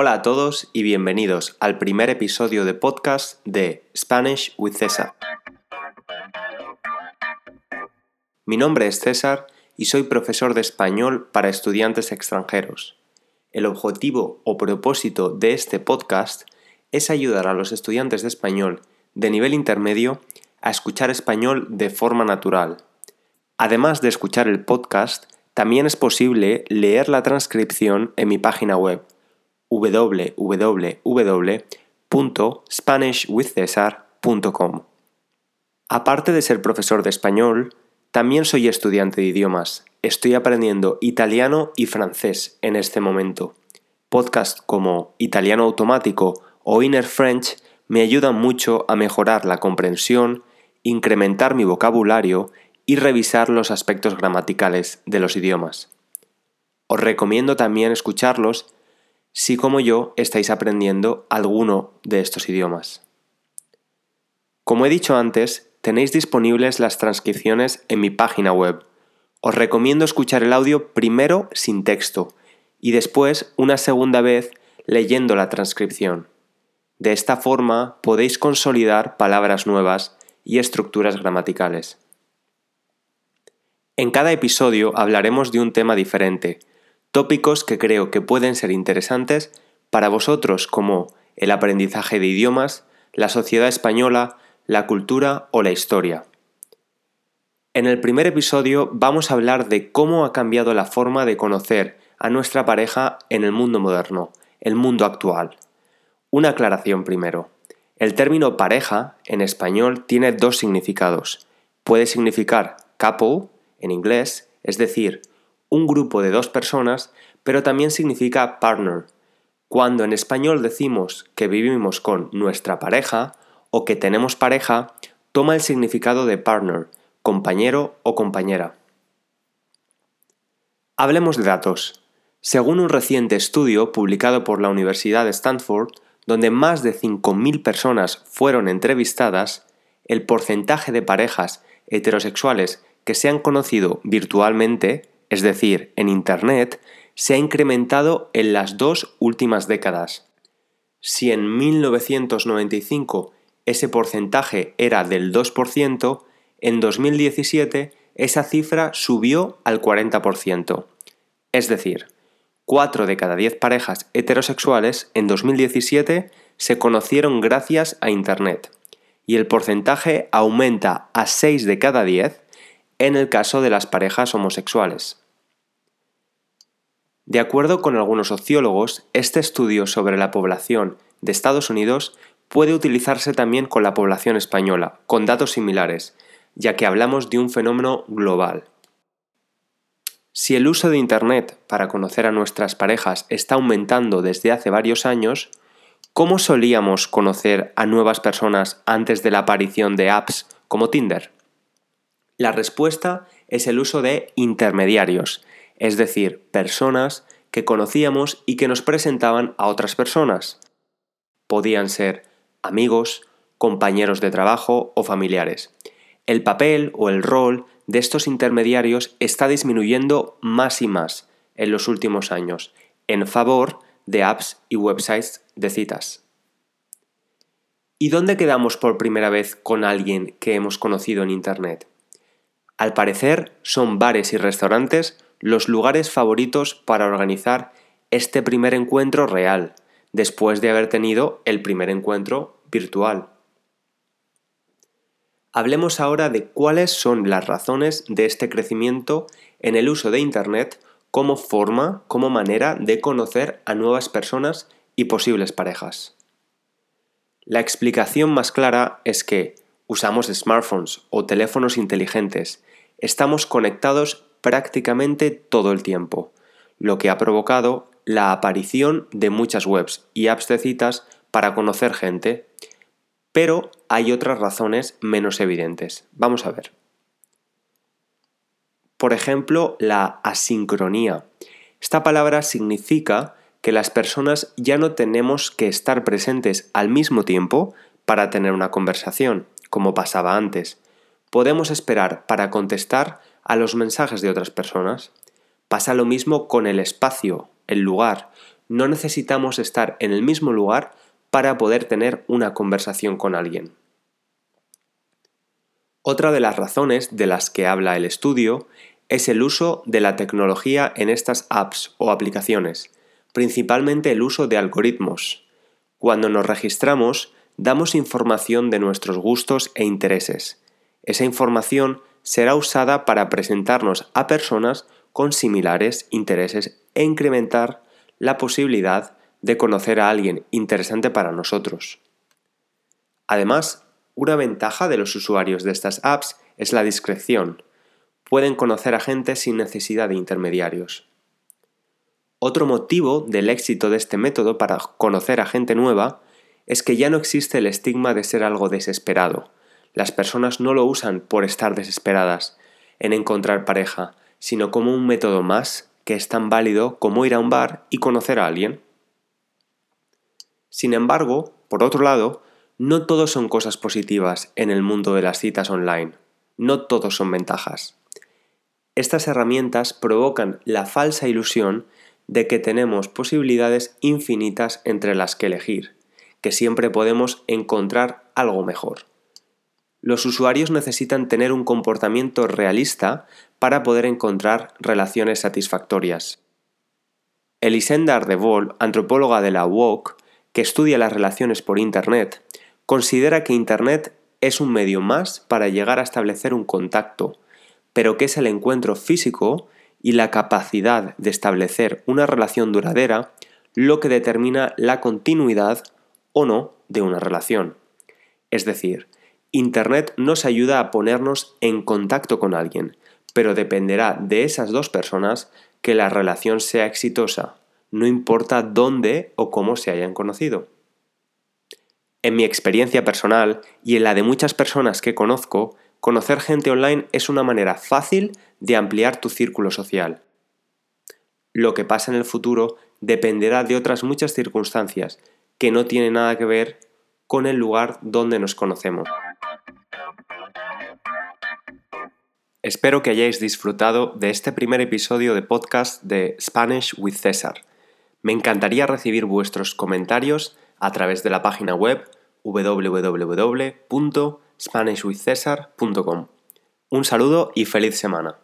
Hola a todos y bienvenidos al primer episodio de podcast de Spanish with César. Mi nombre es César y soy profesor de español para estudiantes extranjeros. El objetivo o propósito de este podcast es ayudar a los estudiantes de español de nivel intermedio a escuchar español de forma natural. Además de escuchar el podcast, también es posible leer la transcripción en mi página web www.spanishwithcesar.com. Aparte de ser profesor de español, también soy estudiante de idiomas. Estoy aprendiendo italiano y francés en este momento. Podcasts como Italiano Automático o Inner French me ayudan mucho a mejorar la comprensión, incrementar mi vocabulario y revisar los aspectos gramaticales de los idiomas. Os recomiendo también escucharlos si como yo estáis aprendiendo alguno de estos idiomas. Como he dicho antes, tenéis disponibles las transcripciones en mi página web. Os recomiendo escuchar el audio primero sin texto y después una segunda vez leyendo la transcripción. De esta forma podéis consolidar palabras nuevas y estructuras gramaticales. En cada episodio hablaremos de un tema diferente, tópicos que creo que pueden ser interesantes para vosotros como el aprendizaje de idiomas, la sociedad española, la cultura o la historia. En el primer episodio vamos a hablar de cómo ha cambiado la forma de conocer a nuestra pareja en el mundo moderno, el mundo actual. Una aclaración primero. El término pareja en español tiene dos significados. Puede significar couple en inglés, es decir, un grupo de dos personas, pero también significa partner. Cuando en español decimos que vivimos con nuestra pareja o que tenemos pareja, toma el significado de partner, compañero o compañera. Hablemos de datos. Según un reciente estudio publicado por la Universidad de Stanford, donde más de 5.000 personas fueron entrevistadas, el porcentaje de parejas heterosexuales que se han conocido virtualmente es decir, en Internet, se ha incrementado en las dos últimas décadas. Si en 1995 ese porcentaje era del 2%, en 2017 esa cifra subió al 40%. Es decir, 4 de cada 10 parejas heterosexuales en 2017 se conocieron gracias a Internet, y el porcentaje aumenta a 6 de cada 10 en el caso de las parejas homosexuales. De acuerdo con algunos sociólogos, este estudio sobre la población de Estados Unidos puede utilizarse también con la población española, con datos similares, ya que hablamos de un fenómeno global. Si el uso de Internet para conocer a nuestras parejas está aumentando desde hace varios años, ¿cómo solíamos conocer a nuevas personas antes de la aparición de apps como Tinder? La respuesta es el uso de intermediarios, es decir, personas que conocíamos y que nos presentaban a otras personas. Podían ser amigos, compañeros de trabajo o familiares. El papel o el rol de estos intermediarios está disminuyendo más y más en los últimos años, en favor de apps y websites de citas. ¿Y dónde quedamos por primera vez con alguien que hemos conocido en Internet? Al parecer son bares y restaurantes los lugares favoritos para organizar este primer encuentro real, después de haber tenido el primer encuentro virtual. Hablemos ahora de cuáles son las razones de este crecimiento en el uso de Internet como forma, como manera de conocer a nuevas personas y posibles parejas. La explicación más clara es que usamos smartphones o teléfonos inteligentes estamos conectados prácticamente todo el tiempo, lo que ha provocado la aparición de muchas webs y apps de citas para conocer gente. Pero hay otras razones menos evidentes. Vamos a ver. Por ejemplo, la asincronía. Esta palabra significa que las personas ya no tenemos que estar presentes al mismo tiempo para tener una conversación, como pasaba antes podemos esperar para contestar a los mensajes de otras personas. Pasa lo mismo con el espacio, el lugar. no necesitamos estar en el mismo lugar para poder tener una conversación con alguien. Otra de las razones de las que habla el estudio es el uso de la tecnología en estas apps o aplicaciones, principalmente el uso de algoritmos. Cuando nos registramos, damos información de nuestros gustos e intereses. Esa información será usada para presentarnos a personas con similares intereses e incrementar la posibilidad de conocer a alguien interesante para nosotros. Además, una ventaja de los usuarios de estas apps es la discreción. Pueden conocer a gente sin necesidad de intermediarios. Otro motivo del éxito de este método para conocer a gente nueva es que ya no existe el estigma de ser algo desesperado. Las personas no lo usan por estar desesperadas en encontrar pareja, sino como un método más que es tan válido como ir a un bar y conocer a alguien. Sin embargo, por otro lado, no todos son cosas positivas en el mundo de las citas online. No todos son ventajas. Estas herramientas provocan la falsa ilusión de que tenemos posibilidades infinitas entre las que elegir, que siempre podemos encontrar algo mejor. Los usuarios necesitan tener un comportamiento realista para poder encontrar relaciones satisfactorias. Elisenda Ardevol, antropóloga de la UOC, que estudia las relaciones por Internet, considera que Internet es un medio más para llegar a establecer un contacto, pero que es el encuentro físico y la capacidad de establecer una relación duradera lo que determina la continuidad o no de una relación. Es decir, Internet nos ayuda a ponernos en contacto con alguien, pero dependerá de esas dos personas que la relación sea exitosa, no importa dónde o cómo se hayan conocido. En mi experiencia personal y en la de muchas personas que conozco, conocer gente online es una manera fácil de ampliar tu círculo social. Lo que pasa en el futuro dependerá de otras muchas circunstancias que no tienen nada que ver con el lugar donde nos conocemos. Espero que hayáis disfrutado de este primer episodio de podcast de Spanish with César. Me encantaría recibir vuestros comentarios a través de la página web www.spanishwithcesar.com. Un saludo y feliz semana.